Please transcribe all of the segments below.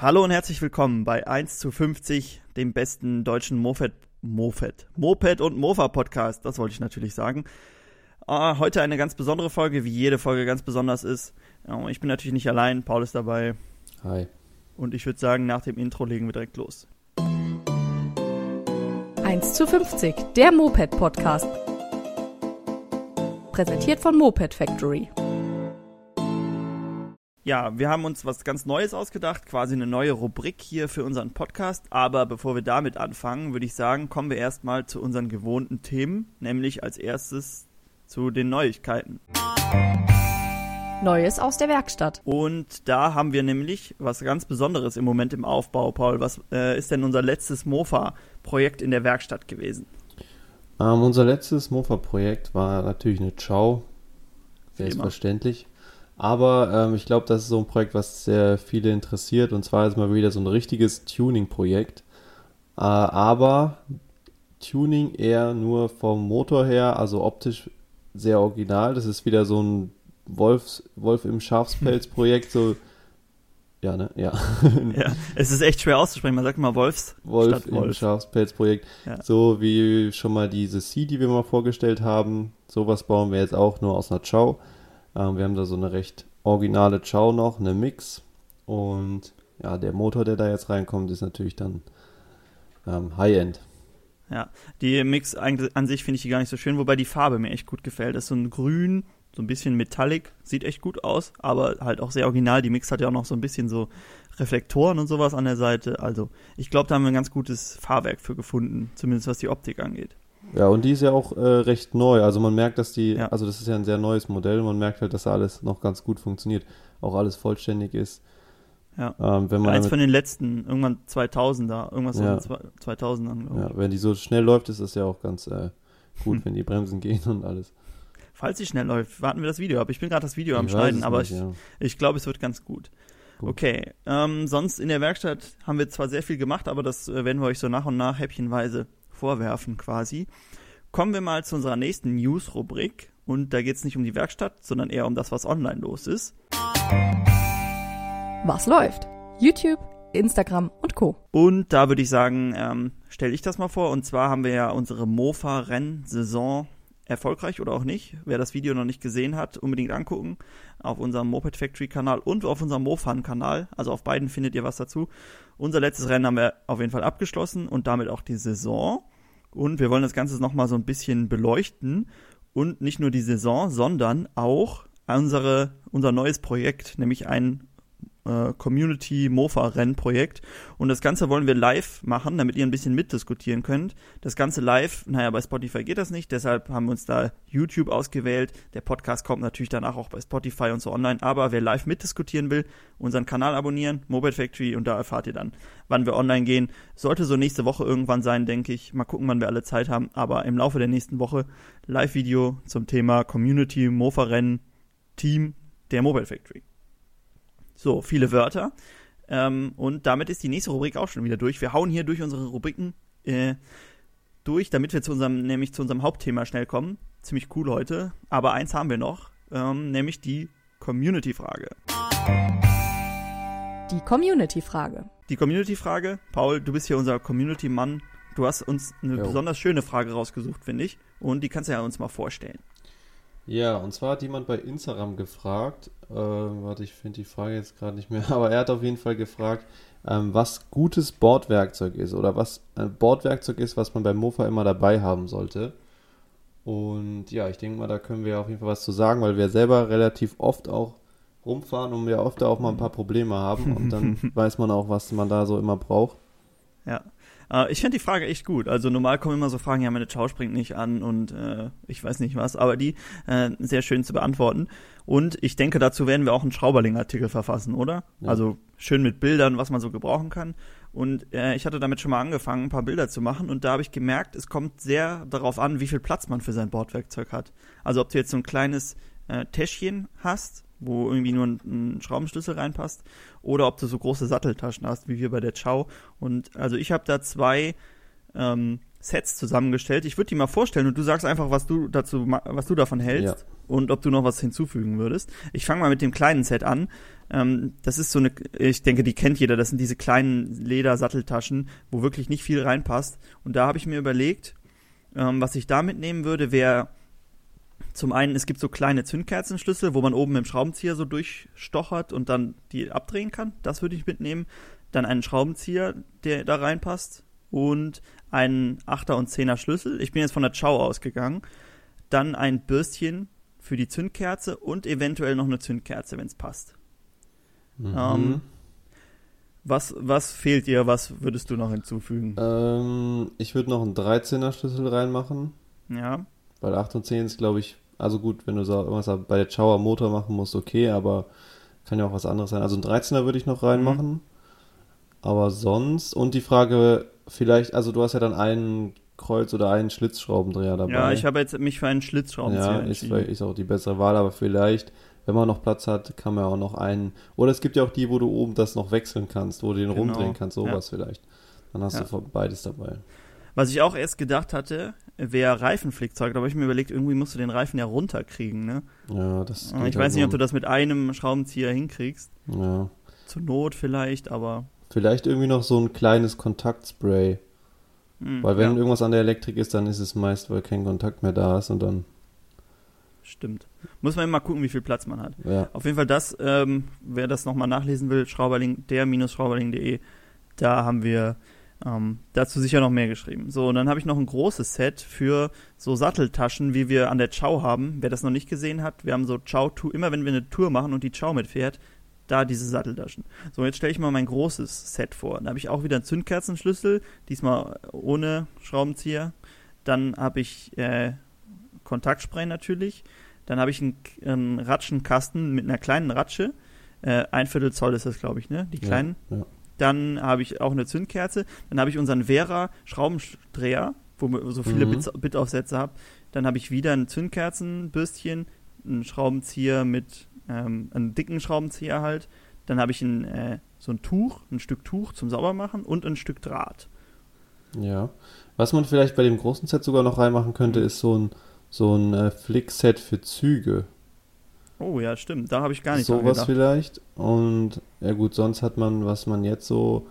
Hallo und herzlich willkommen bei 1 zu 50, dem besten deutschen Moped, Moped, Moped und Mofa Podcast. Das wollte ich natürlich sagen. Uh, heute eine ganz besondere Folge, wie jede Folge ganz besonders ist. Uh, ich bin natürlich nicht allein, Paul ist dabei. Hi. Und ich würde sagen, nach dem Intro legen wir direkt los. 1 zu 50, der Moped Podcast. Präsentiert von Moped Factory. Ja, wir haben uns was ganz Neues ausgedacht, quasi eine neue Rubrik hier für unseren Podcast. Aber bevor wir damit anfangen, würde ich sagen, kommen wir erstmal zu unseren gewohnten Themen, nämlich als erstes zu den Neuigkeiten. Neues aus der Werkstatt. Und da haben wir nämlich was ganz Besonderes im Moment im Aufbau, Paul. Was äh, ist denn unser letztes Mofa-Projekt in der Werkstatt gewesen? Ähm, unser letztes Mofa-Projekt war natürlich eine Chow. Selbstverständlich. Aber ähm, ich glaube, das ist so ein Projekt, was sehr viele interessiert. Und zwar ist mal wieder so ein richtiges Tuning-Projekt. Äh, aber Tuning eher nur vom Motor her, also optisch sehr original. Das ist wieder so ein Wolfs, Wolf im Schafspelz-Projekt. So, ja, ne? Ja. ja. Es ist echt schwer auszusprechen. Man sagt immer Wolfs. Wolf im Wolf. Schafspelz-Projekt. Ja. So wie schon mal diese C, die wir mal vorgestellt haben. Sowas bauen wir jetzt auch nur aus einer Chow. Ähm, wir haben da so eine recht originale Chow noch, eine Mix. Und ja, der Motor, der da jetzt reinkommt, ist natürlich dann ähm, High-End. Ja, die Mix an sich finde ich gar nicht so schön, wobei die Farbe mir echt gut gefällt. Das ist so ein Grün, so ein bisschen Metallic, sieht echt gut aus, aber halt auch sehr original. Die Mix hat ja auch noch so ein bisschen so Reflektoren und sowas an der Seite. Also, ich glaube, da haben wir ein ganz gutes Fahrwerk für gefunden, zumindest was die Optik angeht. Ja, und die ist ja auch äh, recht neu. Also man merkt, dass die, ja. also das ist ja ein sehr neues Modell. Man merkt halt, dass da alles noch ganz gut funktioniert. Auch alles vollständig ist. Ja. Ähm, wenn man Eins von den letzten, irgendwann 2000er, irgendwas ja. so 2000ern. Ja, wenn die so schnell läuft, ist das ja auch ganz äh, gut, hm. wenn die Bremsen gehen und alles. Falls sie schnell läuft, warten wir das Video ab. Ich bin gerade das Video ich am Schneiden, aber nicht, ich, ja. ich glaube, es wird ganz gut. gut. Okay, ähm, sonst in der Werkstatt haben wir zwar sehr viel gemacht, aber das äh, werden wir euch so nach und nach häppchenweise vorwerfen quasi. Kommen wir mal zu unserer nächsten News-Rubrik. Und da geht es nicht um die Werkstatt, sondern eher um das, was online los ist. Was läuft? YouTube, Instagram und Co. Und da würde ich sagen, ähm, stelle ich das mal vor. Und zwar haben wir ja unsere Mofa-Rennsaison erfolgreich oder auch nicht. Wer das Video noch nicht gesehen hat, unbedingt angucken. Auf unserem Moped Factory Kanal und auf unserem Mofan Kanal. Also auf beiden findet ihr was dazu. Unser letztes Rennen haben wir auf jeden Fall abgeschlossen und damit auch die Saison. Und wir wollen das Ganze nochmal so ein bisschen beleuchten. Und nicht nur die Saison, sondern auch unsere, unser neues Projekt, nämlich ein äh, Community Mofa Rennprojekt. Und das Ganze wollen wir live machen, damit ihr ein bisschen mitdiskutieren könnt. Das Ganze live, naja, bei Spotify geht das nicht, deshalb haben wir uns da YouTube ausgewählt. Der Podcast kommt natürlich danach auch bei Spotify und so online. Aber wer live mitdiskutieren will, unseren Kanal abonnieren, Mobile Factory, und da erfahrt ihr dann, wann wir online gehen. Sollte so nächste Woche irgendwann sein, denke ich. Mal gucken, wann wir alle Zeit haben. Aber im Laufe der nächsten Woche Live-Video zum Thema Community Mofa Rennen Team der Mobile Factory. So, viele Wörter. Ähm, und damit ist die nächste Rubrik auch schon wieder durch. Wir hauen hier durch unsere Rubriken äh, durch, damit wir zu unserem, nämlich zu unserem Hauptthema schnell kommen. Ziemlich cool heute. Aber eins haben wir noch, ähm, nämlich die Community-Frage. Die Community-Frage. Die Community-Frage. Paul, du bist hier unser Community-Mann. Du hast uns eine jo. besonders schöne Frage rausgesucht, finde ich. Und die kannst du ja uns mal vorstellen. Ja, und zwar hat jemand bei Instagram gefragt, äh, warte, ich finde die Frage jetzt gerade nicht mehr, aber er hat auf jeden Fall gefragt, ähm, was gutes Bordwerkzeug ist oder was ein Bordwerkzeug ist, was man beim Mofa immer dabei haben sollte. Und ja, ich denke mal, da können wir auf jeden Fall was zu sagen, weil wir selber relativ oft auch rumfahren und wir oft auch mal ein paar Probleme haben und dann weiß man auch, was man da so immer braucht. Ja, äh, ich finde die Frage echt gut. Also normal kommen immer so Fragen, ja, meine Chow springt nicht an und äh, ich weiß nicht was, aber die äh, sehr schön zu beantworten. Und ich denke, dazu werden wir auch einen Schrauberling-Artikel verfassen, oder? Ja. Also schön mit Bildern, was man so gebrauchen kann. Und äh, ich hatte damit schon mal angefangen, ein paar Bilder zu machen. Und da habe ich gemerkt, es kommt sehr darauf an, wie viel Platz man für sein Bordwerkzeug hat. Also ob du jetzt so ein kleines äh, Täschchen hast, wo irgendwie nur ein, ein, Schraubenschlüssel reinpasst, oder ob du so große Satteltaschen hast, wie wir bei der Chow. Und also ich habe da zwei ähm, Sets zusammengestellt. Ich würde die mal vorstellen und du sagst einfach, was du dazu, was du davon hältst ja. und ob du noch was hinzufügen würdest. Ich fange mal mit dem kleinen Set an. Ähm, das ist so eine, ich denke, die kennt jeder. Das sind diese kleinen Ledersatteltaschen, wo wirklich nicht viel reinpasst. Und da habe ich mir überlegt, ähm, was ich da mitnehmen würde, wäre zum einen, es gibt so kleine Zündkerzenschlüssel, wo man oben mit dem Schraubenzieher so durchstochert und dann die abdrehen kann. Das würde ich mitnehmen. Dann einen Schraubenzieher, der da reinpasst. Und einen 8er und 10er Schlüssel. Ich bin jetzt von der Chow ausgegangen. Dann ein Bürstchen für die Zündkerze und eventuell noch eine Zündkerze, wenn es passt. Mhm. Ähm, was, was fehlt dir? Was würdest du noch hinzufügen? Ähm, ich würde noch einen 13er Schlüssel reinmachen, Ja, weil 8 und 10 ist, glaube ich, also gut, wenn du so irgendwas bei der am Motor machen musst, okay, aber kann ja auch was anderes sein. Also einen 13er würde ich noch reinmachen. Aber sonst, und die Frage, vielleicht, also du hast ja dann einen Kreuz- oder einen Schlitzschraubendreher dabei. ja ich habe jetzt mich für einen Schlitzschraubenzieher Ja, ist, entschieden. ist auch die bessere Wahl, aber vielleicht, wenn man noch Platz hat, kann man auch noch einen. Oder es gibt ja auch die, wo du oben das noch wechseln kannst, wo du den Genau, rumdrehen kannst, sowas vielleicht. Dann hast Ja. du beides dabei. Was ich auch erst gedacht hatte, wäre Reifenflickzeug. Da habe ich mir überlegt, irgendwie musst du den Reifen ja runterkriegen. Ne? Ja, das ich weiß nicht, ob du das mit einem Schraubenzieher hinkriegst. Ja. Zur Not vielleicht, aber. Vielleicht irgendwie noch so ein kleines Kontaktspray. Hm, Weil wenn ja, irgendwas an der Elektrik ist, dann ist es meist, weil kein Kontakt mehr da ist und dann, stimmt. Muss man immer gucken, wie viel Platz man hat. ja. Auf jeden Fall das, ähm, wer das nochmal nachlesen will, Schrauberling, der-schrauberling.de, da haben wir ähm, dazu sicher noch mehr geschrieben. So, und dann habe ich noch ein großes Set für so Satteltaschen, wie wir an der Chow haben. Wer das noch nicht gesehen hat, wir haben so Chow-Tour, immer wenn wir eine Tour machen und die Chow mitfährt, da diese Satteltaschen. So, jetzt stelle ich mal mein großes Set vor. Da habe ich auch wieder einen Zündkerzenschlüssel, diesmal ohne Schraubenzieher. Dann habe ich äh, Kontaktspray natürlich. Dann habe ich einen, einen Ratschenkasten mit einer kleinen Ratsche. Äh, ein Viertel Zoll ist das, glaube ich, ne? Die kleinen. Ja, ja. Dann habe ich auch eine Zündkerze. Dann habe ich unseren Vera Schraubendreher, wo wir so viele Mhm. Bitaufsätze habe. Dann habe ich wieder ein Zündkerzenbürstchen, einen Schraubenzieher mit ähm, einem dicken Schraubenzieher halt. Dann habe ich ein, äh, so ein Tuch, ein Stück Tuch zum Saubermachen und ein Stück Draht. Ja. Was man vielleicht bei dem großen Set sogar noch reinmachen könnte, ist so ein, so ein äh, Flick-Set für Züge. Oh ja, stimmt. Da habe ich gar nicht Sowas gedacht. vielleicht. Und ja gut, sonst hat man, was man jetzt so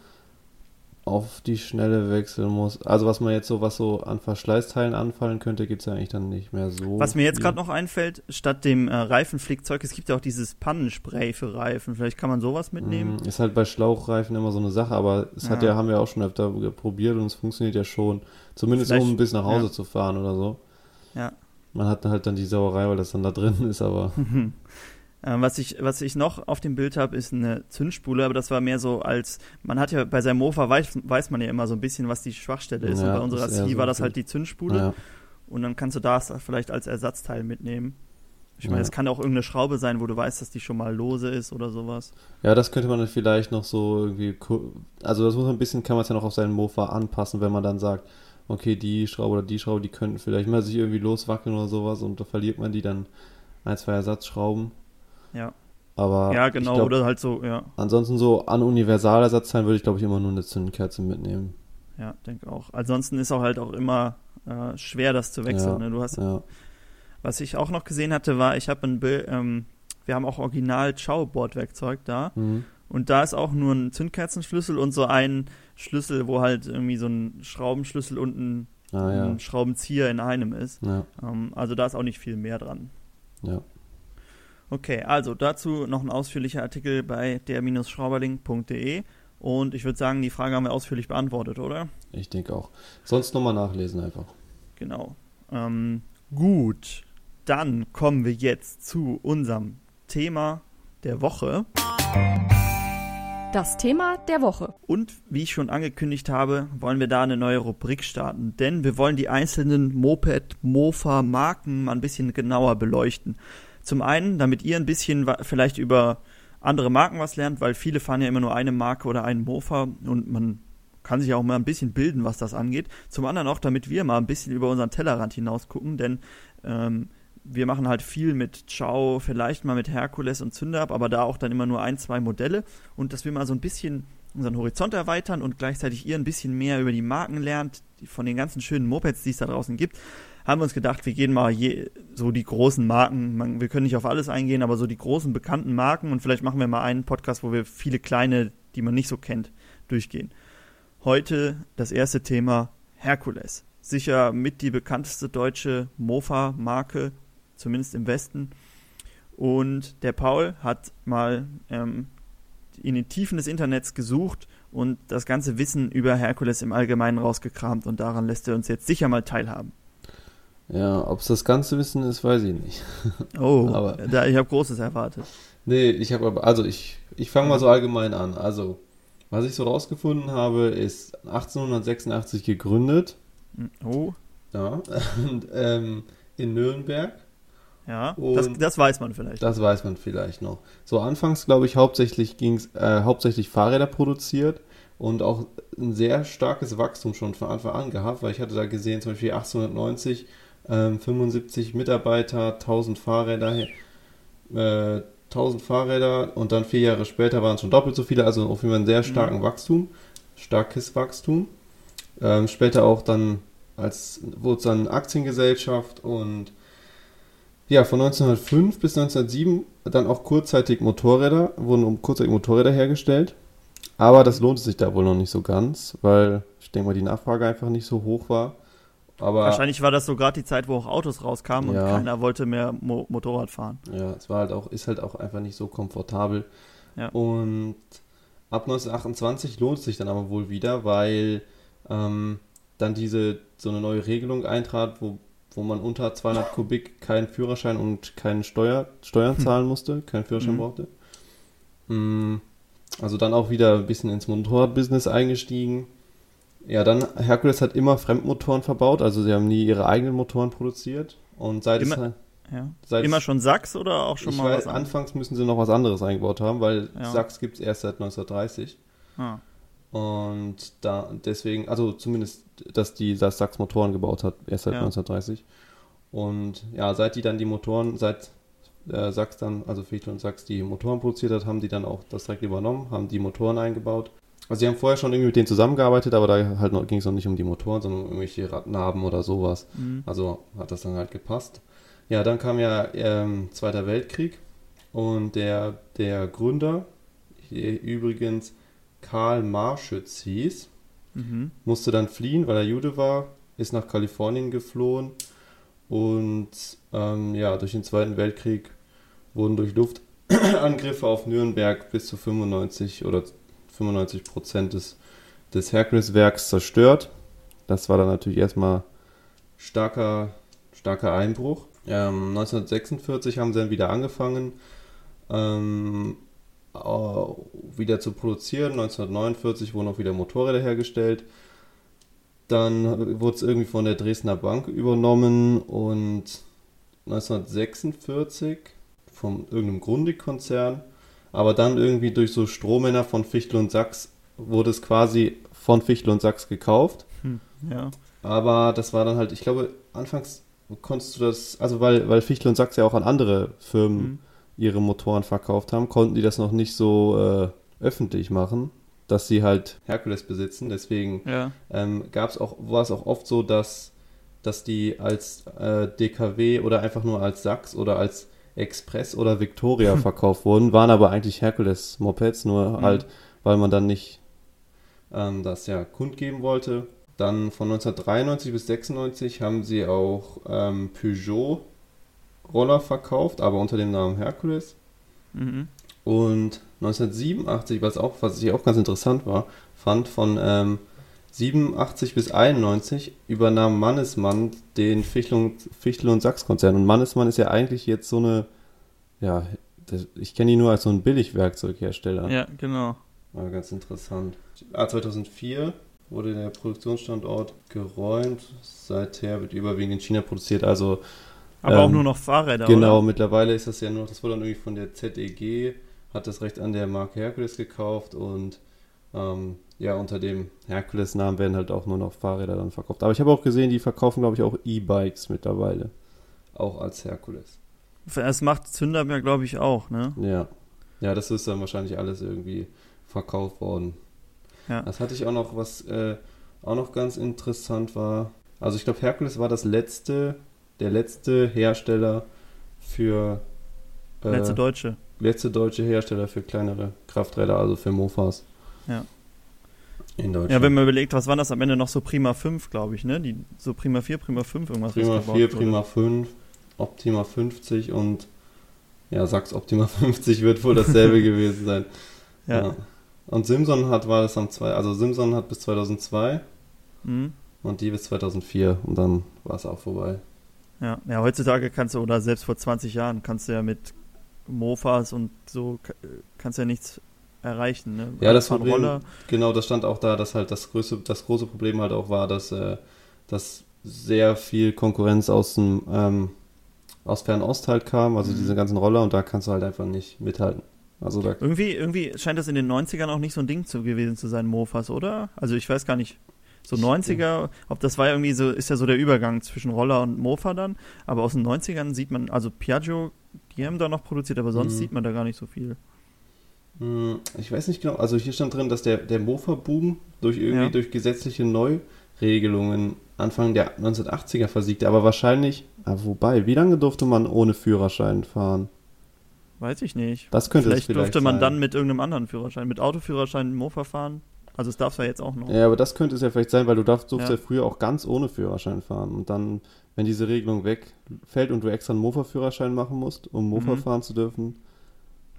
auf die Schnelle wechseln muss. Also was man jetzt so, was so an Verschleißteilen anfallen könnte, gibt es ja eigentlich dann nicht mehr so. Was mir jetzt gerade noch einfällt, statt dem äh, Reifenflickzeug, es gibt ja auch dieses Pannenspray für Reifen. Vielleicht kann man sowas mitnehmen. Mm, Ist halt bei Schlauchreifen immer so eine Sache, aber es hat Ja. ja, haben wir auch schon öfter probiert und es funktioniert ja schon. Zumindest Vielleicht- um bis nach Hause ja. zu fahren oder so. Ja. Man hat halt dann die Sauerei, weil das dann da drin ist, aber Ähm, was, ich, was ich noch auf dem Bild habe, ist eine Zündspule, aber das war mehr so als, man hat ja bei seinem Mofa weiß, weiß man ja immer so ein bisschen, was die Schwachstelle ist. Ja, und bei unserer C so war das halt die Zündspule. ja. Und dann kannst du das vielleicht als Ersatzteil mitnehmen. Ich meine, Ja. es kann auch irgendeine Schraube sein, wo du weißt, dass die schon mal lose ist oder sowas. Ja, das könnte man dann vielleicht noch so irgendwie, also das muss man ein bisschen, kann man es ja noch auf seinen Mofa anpassen, wenn man dann sagt, okay, die Schraube oder die Schraube, die könnten vielleicht mal sich irgendwie loswackeln oder sowas und da verliert man die dann ein, zwei Ersatzschrauben. Ja. Aber ja, genau, glaub, oder halt so, ja. ansonsten so an Universalersatzteilen würde ich glaube ich immer nur eine Zündkerze mitnehmen. Ja, denke auch. Ansonsten ist auch halt auch immer äh, schwer, das zu wechseln. Ja, ne? Du hast Ja, Was ich auch noch gesehen hatte, war, ich habe ein Bild, ähm, wir haben auch original Chow-Bordwerkzeug da mhm. und da ist auch nur ein Zündkerzenschlüssel und so ein Schlüssel, wo halt irgendwie so ein Schraubenschlüssel und ein, ah, ja. ein Schraubenzieher in einem ist. ja, Ähm, also da ist auch nicht viel mehr dran. ja. Okay, also dazu noch ein ausführlicher Artikel bei der-schrauberling.de und ich würde sagen, die Frage haben wir ausführlich beantwortet, oder? Ich denke auch. Sonst nochmal nachlesen einfach. Genau. Ähm, gut, dann kommen wir jetzt zu unserem Thema der Woche. Das Thema der Woche. Und wie ich schon angekündigt habe, wollen wir da eine neue Rubrik starten. Denn wir wollen die einzelnen Moped, Mofa, Marken mal ein bisschen genauer beleuchten. Zum einen, damit ihr ein bisschen vielleicht über andere Marken was lernt, weil viele fahren ja immer nur eine Marke oder einen Mofa und man kann sich auch mal ein bisschen bilden, was das angeht. Zum anderen auch, damit wir mal ein bisschen über unseren Tellerrand hinaus gucken, denn ähm, wir machen halt viel mit Ciao, vielleicht mal mit Herkules und Zünderab, aber da auch dann immer nur ein, zwei Modelle und dass wir mal so ein bisschen unseren Horizont erweitern und gleichzeitig ihr ein bisschen mehr über die Marken lernt, die, von den ganzen schönen Mopeds, die es da draußen gibt, haben wir uns gedacht, wir gehen mal je, so die großen Marken, man, wir können nicht auf alles eingehen, aber so die großen bekannten Marken und vielleicht machen wir mal einen Podcast, wo wir viele kleine, die man nicht so kennt, durchgehen. Heute das erste Thema Herkules. Sicher mit die bekannteste deutsche Mofa-Marke, zumindest im Westen. Und der Paul hat mal ähm, in den Tiefen des Internets gesucht und das ganze Wissen über Herkules im Allgemeinen rausgekramt und daran lässt er uns jetzt sicher mal teilhaben. Ja, ob es das ganze Wissen ist, weiß ich nicht. Oh, aber, da, ich habe Großes erwartet. Nee, ich habe aber, also ich, ich fange mal so allgemein an. Also, was ich so rausgefunden habe, ist 1886 gegründet. Oh. Ja, und, ähm, in Nürnberg. Ja, das, das, weiß man vielleicht. Das weiß man vielleicht noch. So anfangs, glaube ich, hauptsächlich ging es äh, hauptsächlich Fahrräder produziert und auch ein sehr starkes Wachstum schon von Anfang an gehabt, weil ich hatte da gesehen, zum Beispiel 1890 ähm, 75 Mitarbeiter, 1000 Fahrräder, äh, 1000 Fahrräder und dann vier Jahre später waren es schon doppelt so viele, also auf jeden Fall einen sehr starken mhm. Wachstum, starkes Wachstum. Ähm, später auch dann als wurde es dann Aktiengesellschaft und ja, von 1905 bis 1907 dann auch kurzzeitig Motorräder, wurden um kurzzeitig Motorräder hergestellt. Aber das lohnte sich da wohl noch nicht so ganz, weil ich denke mal, die Nachfrage einfach nicht so hoch war. Aber Wahrscheinlich war das so gerade die Zeit, wo auch Autos rauskamen ja. und keiner wollte mehr Mo Motorrad fahren. Ja, es war halt auch, ist halt auch einfach nicht so komfortabel. Ja. Und ab 1928 lohnt es sich dann aber wohl wieder, weil ähm, dann diese so eine neue Regelung eintrat, wo, wo man unter 200 Kubik keinen Führerschein und keine Steuer, Steuern hm. zahlen musste, keinen Führerschein mhm. brauchte. Mhm. Also dann auch wieder ein bisschen ins Motorradbusiness eingestiegen. Ja, dann Hercules hat immer Fremdmotoren verbaut, also sie haben nie ihre eigenen Motoren produziert. Und seit immer, es halt, ja. seit immer schon Sachs oder auch schon mal weiß, was Anfangs müssen sie noch was anderes eingebaut haben, weil ja. Sachs gibt es erst seit 1930. Ah. Und da deswegen, also zumindest, dass die das Sachs Motoren gebaut hat, erst seit ja. 1930. Und ja, seit die dann die Motoren, seit äh, Sachs dann, also Fichtel und Sachs die Motoren produziert hat, haben die dann auch das direkt übernommen, haben die Motoren eingebaut. Also sie haben vorher schon irgendwie mit denen zusammengearbeitet, aber da halt ging es noch nicht um die Motoren, sondern um irgendwelche Radnaben oder sowas. Mhm. Also hat das dann halt gepasst. Ja, dann kam ja ähm, Zweiter Weltkrieg und der, der Gründer, übrigens Karl Marschütz hieß, mhm. musste dann fliehen, weil er Jude war, ist nach Kalifornien geflohen und ähm, ja, durch den Zweiten Weltkrieg wurden durch Luftangriffe auf Nürnberg bis zu 95 oder 95 Prozent des, des Hercules-Werks zerstört. Das war dann natürlich erstmal starker, starker Einbruch. Ähm, 1946 haben sie dann wieder angefangen, ähm, wieder zu produzieren. 1949 wurden auch wieder Motorräder hergestellt. Dann wurde es irgendwie von der Dresdner Bank übernommen und 1946 von irgendeinem Grundig-Konzern. Aber dann irgendwie durch so Strohmänner von Fichtel und Sachs wurde es quasi von Fichtel und Sachs gekauft. Hm, ja. Aber das war dann halt, ich glaube, anfangs konntest du das, also weil, weil Fichtel und Sachs ja auch an andere Firmen hm. Ihre Motoren verkauft haben, konnten die das noch nicht so äh, öffentlich machen, dass sie halt Herkules besitzen. Deswegen ja. ähm, gab es auch, war es auch oft so, dass, dass die als äh, DKW oder einfach nur als Sachs oder als Express oder Victoria verkauft wurden, waren aber eigentlich Hercules-Mopeds, nur mhm. halt, weil man dann nicht ähm, das ja kundgeben wollte. Dann von 1993 bis 96 haben sie auch ähm, Peugeot Roller verkauft, aber unter dem Namen Hercules. Mhm. Und 1987, was auch, was ich auch ganz interessant war, fand, von ähm, 87 bis 91 übernahm Mannesmann den Fichtel und, Fichtel und Sachs-Konzern. Und Mannesmann ist ja eigentlich jetzt so eine, ja, das, ich kenne ihn nur als so ein Billigwerkzeughersteller. Ja, genau. War ganz interessant. Ah, 2004 wurde der Produktionsstandort geräumt. Seither wird überwiegend in China produziert. Also aber ähm, auch nur noch Fahrräder. Genau, oder? mittlerweile ist das ja nur, das wurde dann irgendwie von der ZEG, hat das Recht an der Marke Hercules gekauft und ähm, ja, unter dem Hercules-Namen werden halt auch nur noch Fahrräder dann verkauft. Aber ich habe auch gesehen, die verkaufen, glaube ich, auch E-Bikes mittlerweile. Auch als Hercules. Es macht Zünderberg, glaube ich, auch, ne? Ja. Ja, das ist dann wahrscheinlich alles irgendwie verkauft worden. Ja. Das hatte ich auch noch, was äh, auch noch ganz interessant war. Also ich glaube, Herkules war das letzte, der letzte Hersteller für äh, letzte deutsche. Letzte deutsche Hersteller für kleinere Krafträder, also für Mofas. Ja. In Deutschland. Ja, wenn man überlegt, was waren das am Ende noch so Prima 5, glaube ich, ne? Die, so Prima 4, Prima 5, irgendwas. Prima 4, Prima 5, Optima 50 und ja, Sachs Optima 50 wird wohl dasselbe gewesen sein. Ja. ja. Und Simson hat, war das am 2, also Simson hat bis 2002 mhm. und die bis 2004 und dann war es auch vorbei. Ja. ja, heutzutage kannst du, oder selbst vor 20 Jahren, kannst du ja mit Mofas und so, kannst du ja nichts erreichen. Ne? Ja, das Problem, Roller. genau, das stand auch da, dass halt das größte, das große Problem halt auch war, dass, äh, dass sehr viel Konkurrenz aus dem ähm, aus Fernost halt kam, also mhm. diese ganzen Roller und da kannst du halt einfach nicht mithalten. Also irgendwie, irgendwie scheint das in den 90ern auch nicht so ein Ding zu gewesen zu sein, Mofas, oder? Also ich weiß gar nicht, so 90er, ob das war irgendwie so, ist ja so der Übergang zwischen Roller und Mofa dann, aber aus den 90ern sieht man, also Piaggio, die haben da noch produziert, aber sonst mhm. sieht man da gar nicht so viel. Hm, ich weiß nicht genau, also hier stand drin, dass der, der Mofa-Boom durch irgendwie ja. durch gesetzliche Neuregelungen Anfang der 1980er versiegte, aber wahrscheinlich, ah, wobei, wie lange durfte man ohne Führerschein fahren? Weiß ich nicht. Das könnte vielleicht, vielleicht durfte man sein. dann mit irgendeinem anderen Führerschein, mit Autoführerschein Mofa fahren. Also es darf es ja jetzt auch noch. Ja, aber das könnte es ja vielleicht sein, weil du darfst, durfst ja. ja früher auch ganz ohne Führerschein fahren. Und dann, wenn diese Regelung wegfällt und du extra einen Mofa-Führerschein machen musst, um Mofa mhm. fahren zu dürfen,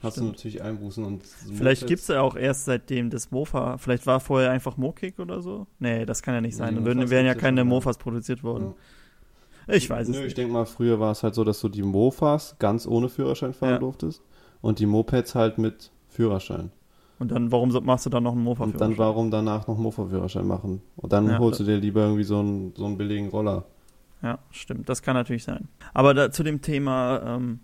hast Stimmt. du natürlich Einbußen. Und vielleicht gibt es ja auch erst seitdem das Mofa, vielleicht war vorher einfach Mokik oder so. Nee, das kann ja nicht sein. Nee, Dann wären ja keine Mofas produziert worden. Ja. Ich weiß Nö, es nicht. Ich denke mal, früher war es halt so, dass du die Mofas ganz ohne Führerschein fahren ja. durftest und die Mopeds halt mit Führerschein. Und dann, warum machst du dann noch einen Mofa-Führerschein? Und dann, warum danach noch einen Mofa-Führerschein machen? Und dann ja, holst du dir lieber irgendwie so einen, so einen billigen Roller. Ja, stimmt. Das kann natürlich sein. Aber da, zu dem Thema ähm,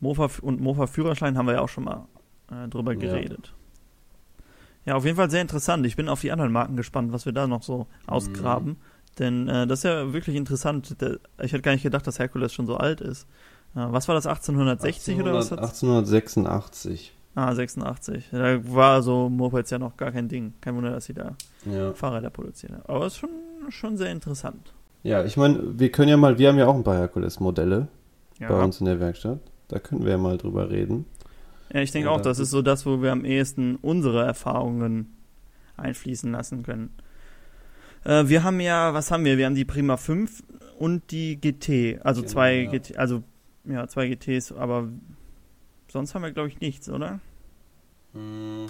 Mofa und Mofa-Führerschein haben wir ja auch schon mal äh, drüber geredet. Ja. ja. auf jeden Fall sehr interessant. Ich bin auf die anderen Marken gespannt, was wir da noch so ausgraben. Mhm. Denn äh, das ist ja wirklich interessant. Ich hätte gar nicht gedacht, dass Herkules schon so alt ist. Äh, was war das, 1860 1800, oder was? 1886. Ah, 86. Da war so Mopeds ja noch gar kein Ding. Kein Wunder, dass sie da ja. Fahrräder produzieren. Aber es ist schon, schon sehr interessant. Ja, ich meine, wir können ja mal, wir haben ja auch ein paar Herkules-Modelle ja. bei uns in der Werkstatt. Da können wir ja mal drüber reden. Ja, ich denke ja, auch, das ist so das, wo wir am ehesten unsere Erfahrungen einfließen lassen können. Äh, wir haben ja, was haben wir? Wir haben die Prima 5 und die GT, also genau, zwei ja. GT, also ja, zwei GTs, aber sonst haben wir glaube ich nichts, oder? Hm.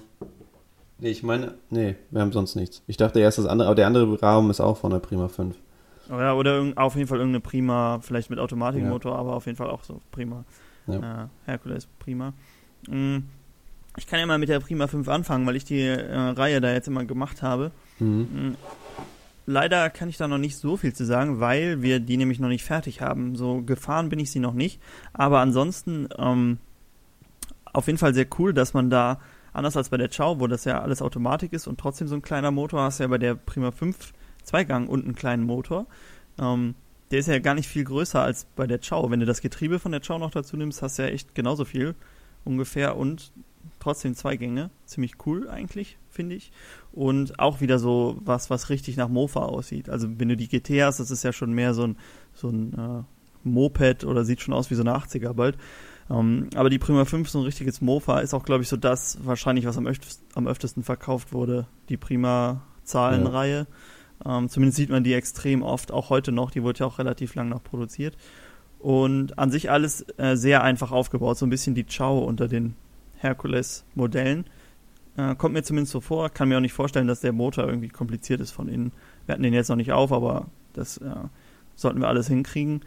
Nee, ich meine, nee, wir haben sonst nichts. Ich dachte erst das andere, aber der andere Raum ist auch von der Prima 5. Oh ja, oder auf jeden Fall irgendeine Prima, vielleicht mit Automatikmotor, ja. aber auf jeden Fall auch so Prima. Ja. Äh, Hercules Prima. Mhm. Ich kann ja mal mit der Prima 5 anfangen, weil ich die äh, Reihe da jetzt immer gemacht habe. Mhm. Mhm. Leider kann ich da noch nicht so viel zu sagen, weil wir die nämlich noch nicht fertig haben. So gefahren bin ich sie noch nicht. Aber ansonsten ähm, auf jeden Fall sehr cool, dass man da, anders als bei der Chow, wo das ja alles Automatik ist und trotzdem so ein kleiner Motor, hast du ja bei der Prima 5 Zweigang und einen kleinen Motor. Ähm, der ist ja gar nicht viel größer als bei der Chow. Wenn du das Getriebe von der Chow noch dazu nimmst, hast du ja echt genauso viel ungefähr und trotzdem zwei Gänge. Ziemlich cool eigentlich, finde ich. Und auch wieder so was, was richtig nach Mofa aussieht. Also wenn du die GT hast, das ist ja schon mehr so ein, so ein äh, Moped oder sieht schon aus wie so eine 80er bald. Um, ähm, aber die Prima 5, so ein richtiges Mofa, ist auch, glaube ich, so das wahrscheinlich, was am, öftesten, am öftesten verkauft wurde. Die Prima-Zahlenreihe. Ja. Ähm, zumindest sieht man die extrem oft, auch heute noch. Die wurde ja auch relativ lang noch produziert. Und an sich alles äh, sehr einfach aufgebaut. So ein bisschen die Chow unter den Hercules-Modellen. Äh, kommt mir zumindest so vor. Kann mir auch nicht vorstellen, dass der Motor irgendwie kompliziert ist von innen. Wir hatten den jetzt noch nicht auf, aber das äh, sollten wir alles hinkriegen.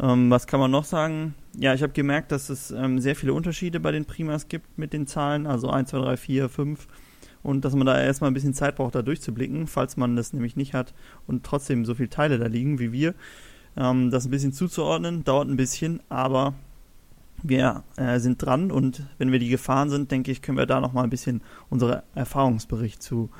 Ähm, was kann man noch sagen? Ja, ich habe gemerkt, dass es ähm, sehr viele Unterschiede bei den Primas gibt mit den Zahlen. Also 1, 2, 3, 4, 5 und dass man da erstmal ein bisschen Zeit braucht, da durchzublicken, falls man das nämlich nicht hat und trotzdem so viele Teile da liegen wie wir. Ähm, das ein bisschen zuzuordnen, dauert ein bisschen, aber wir äh, sind dran und wenn wir die gefahren sind, denke ich, können wir da nochmal ein bisschen unseren Erfahrungsbericht zu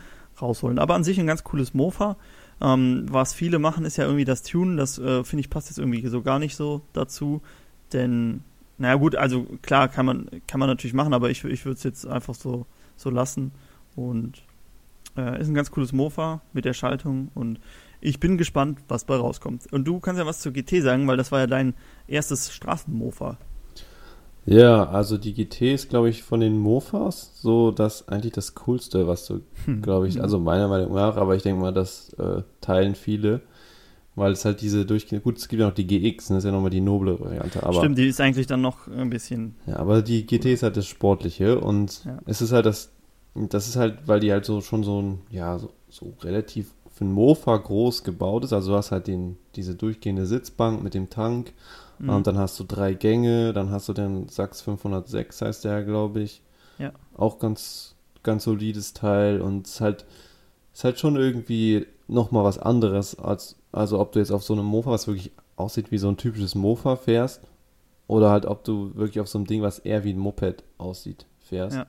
rausholen. Aber an sich ein ganz cooles Mofa. Ähm, was viele machen, ist ja irgendwie das Tunen. Das äh, finde ich passt jetzt irgendwie so gar nicht so dazu. Denn, naja gut, also klar kann man, kann man natürlich machen, aber ich, ich würde es jetzt einfach so, so lassen. Und Äh, ist ein ganz cooles Mofa mit der Schaltung und ich bin gespannt, was bei rauskommt. Und du kannst ja was zur GT sagen, weil das war ja dein erstes Straßenmofa. Ja, also die GT ist, glaube ich, von den Mofas so das eigentlich das Coolste, was du, Hm. glaube ich, also meiner Meinung nach, aber ich denke mal, das äh, teilen viele, weil es halt diese durchgehende, gut, es gibt ja noch die GX, das ist ja nochmal die noble Variante, aber Stimmt, die ist eigentlich dann noch ein bisschen. Ja, aber die GT ist halt das Sportliche und Ja. es ist halt das, das ist halt, weil die halt so schon so ein, ja, so, so relativ für ein Mofa groß gebaut ist. Also du hast halt den, diese durchgehende Sitzbank mit dem Tank Mhm. und dann hast du drei Gänge, dann hast du den Sachs 506, heißt der, glaube ich. Ja. Auch ganz, ganz solides Teil und es ist halt, ist halt schon irgendwie nochmal was anderes, als, also ob du jetzt auf so einem Mofa, was wirklich aussieht wie so ein typisches Mofa fährst, oder halt ob du wirklich auf so einem Ding, was eher wie ein Moped aussieht, fährst. Ja.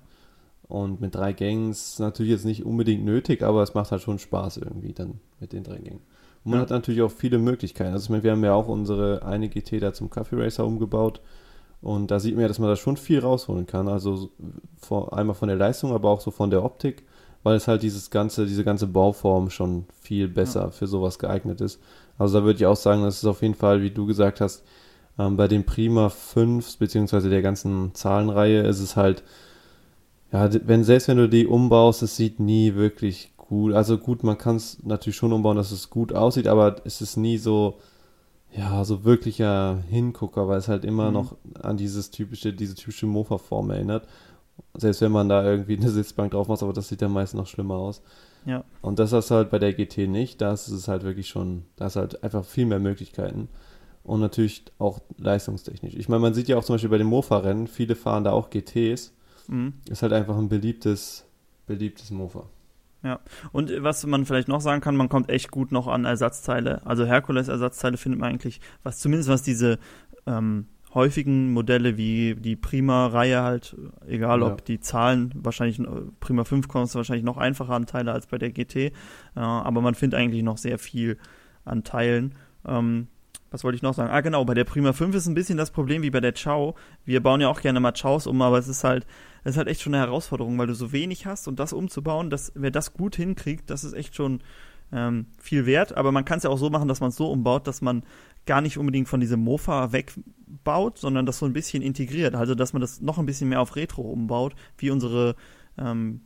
Und mit drei Gängen ist natürlich jetzt nicht unbedingt nötig, aber es macht halt schon Spaß irgendwie dann mit den drei Gängen. Und man Ja. hat natürlich auch viele Möglichkeiten. Also ich meine, wir haben ja auch unsere eine GT da zum Coffee Racer umgebaut. Und da sieht man ja, dass man da schon viel rausholen kann. Also so vor, einmal von der Leistung, aber auch so von der Optik, weil es halt dieses ganze, diese ganze Bauform schon viel besser für sowas geeignet ist. Also da würde ich auch sagen, das ist auf jeden Fall, wie du gesagt hast, ähm, bei den Prima 5 beziehungsweise der ganzen Zahlenreihe ist es halt, ja, wenn, selbst wenn du die umbaust, es sieht nie wirklich gut. Also gut, man kann es natürlich schon umbauen, dass es gut aussieht, aber es ist nie so, ja, so wirklicher Hingucker, weil es halt immer Mhm. noch an dieses typische, diese typische Mofa-Form erinnert. Selbst wenn man da irgendwie eine Sitzbank drauf macht, aber das sieht dann meist noch schlimmer aus. Ja. Und das hast du halt bei der GT nicht. Da ist es halt wirklich schon, da ist halt einfach viel mehr Möglichkeiten. Und natürlich auch leistungstechnisch. Ich meine, man sieht ja auch zum Beispiel bei den Mofa-Rennen, viele fahren da auch GTs. Mhm. Ist halt einfach ein beliebtes, beliebtes Mofa. Und was man vielleicht noch sagen kann, man kommt echt gut noch an Ersatzteile. Also Herkules-Ersatzteile findet man eigentlich, was zumindest was diese ähm, häufigen Modelle wie die Prima-Reihe halt, egal ob Ja. die Zahlen, wahrscheinlich äh, Prima 5 kommst du wahrscheinlich noch einfacher an Teile als bei der GT, äh, aber man findet eigentlich noch sehr viel an Teilen. Ähm, was wollte ich noch sagen? Ah, genau, bei der Prima 5 ist ein bisschen das Problem wie bei der Chow. Wir bauen ja auch gerne mal Chows um, aber es ist halt, es ist halt echt schon eine Herausforderung, weil du so wenig hast und das umzubauen, das, wer das gut hinkriegt, das ist echt schon ähm, viel wert. Aber man kann es ja auch so machen, dass man es so umbaut, dass man gar nicht unbedingt von diesem Mofa wegbaut, sondern das so ein bisschen integriert. Also, dass man das noch ein bisschen mehr auf Retro umbaut, wie unsere, ähm,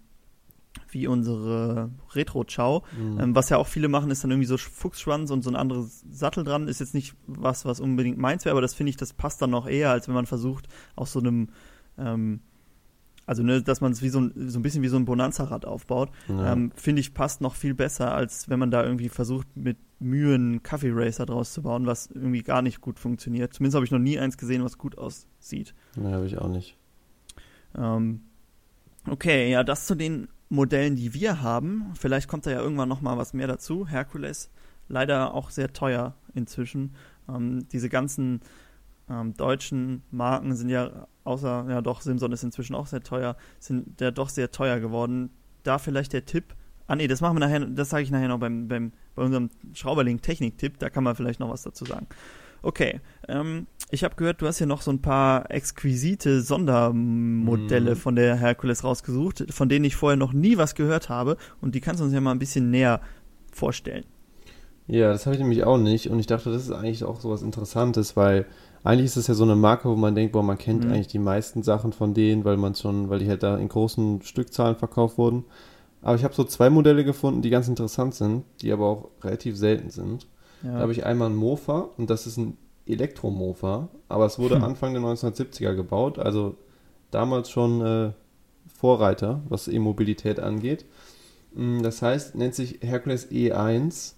wie unsere Retro-Chow. Mhm. Ähm, was ja auch viele machen, ist dann irgendwie so Fuchsschwanz und so ein anderes Sattel dran. Ist jetzt nicht was, was unbedingt meins wäre, aber das finde ich, das passt dann noch eher, als wenn man versucht, aus so einem, ähm, also ne, dass man es wie so ein, so ein bisschen wie so ein Bonanza-Rad aufbaut, Ja. ähm, finde ich, passt noch viel besser, als wenn man da irgendwie versucht, mit Mühe einen Kaffee Racer draus zu bauen, was irgendwie gar nicht gut funktioniert. Zumindest habe ich noch nie eins gesehen, was gut aussieht. Ne, habe ich auch nicht. Ähm, okay, ja, das zu den Modellen, die wir haben. Vielleicht kommt da ja irgendwann noch mal was mehr dazu. Hercules, leider auch sehr teuer inzwischen. Ähm, diese ganzen ähm, deutschen Marken sind ja, außer, ja doch, Simson ist inzwischen auch sehr teuer, sind ja doch sehr teuer geworden. Da vielleicht der Tipp, ah nee, das machen wir nachher, das sage ich nachher noch beim, beim, bei unserem Schrauberling-Technik-Tipp, da kann man vielleicht noch was dazu sagen. Okay, ähm, ich habe gehört, du hast ja noch so ein paar exquisite Sondermodelle Mhm. von der Hercules rausgesucht, von denen ich vorher noch nie was gehört habe und die kannst du uns ja mal ein bisschen näher vorstellen. Ja, das habe ich nämlich auch nicht. Und ich dachte, das ist eigentlich auch so was Interessantes, weil eigentlich ist es ja so eine Marke, wo man denkt, boah, man kennt Mhm. eigentlich die meisten Sachen von denen, weil man schon, weil die halt da in großen Stückzahlen verkauft wurden. Aber ich habe so zwei Modelle gefunden, die ganz interessant sind, die aber auch relativ selten sind. Da Ja. habe ich einmal ein Mofa und das ist ein Elektromofa, aber es wurde Hm. Anfang der 1970er gebaut, also damals schon äh, Vorreiter, was E-Mobilität angeht. Mm, Das heißt, nennt sich Hercules E1,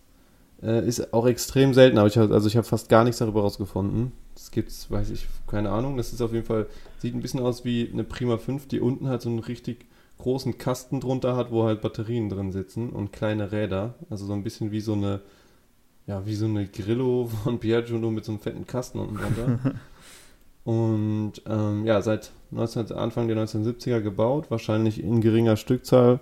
äh, ist auch extrem selten, aber ich hab, also ich habe fast gar nichts darüber rausgefunden. Das gibt's, weiß ich, keine Ahnung. Das ist auf jeden Fall, sieht ein bisschen aus wie eine Prima 5, die unten halt so einen richtig großen Kasten drunter hat, wo halt Batterien drin sitzen und kleine Räder. Also so ein bisschen wie so eine, ja, wie so eine Grillo von Piaggio, nur mit so einem fetten Kasten unten drunter. und ähm, ja, seit 19, Anfang der 1970er gebaut, wahrscheinlich in geringer Stückzahl,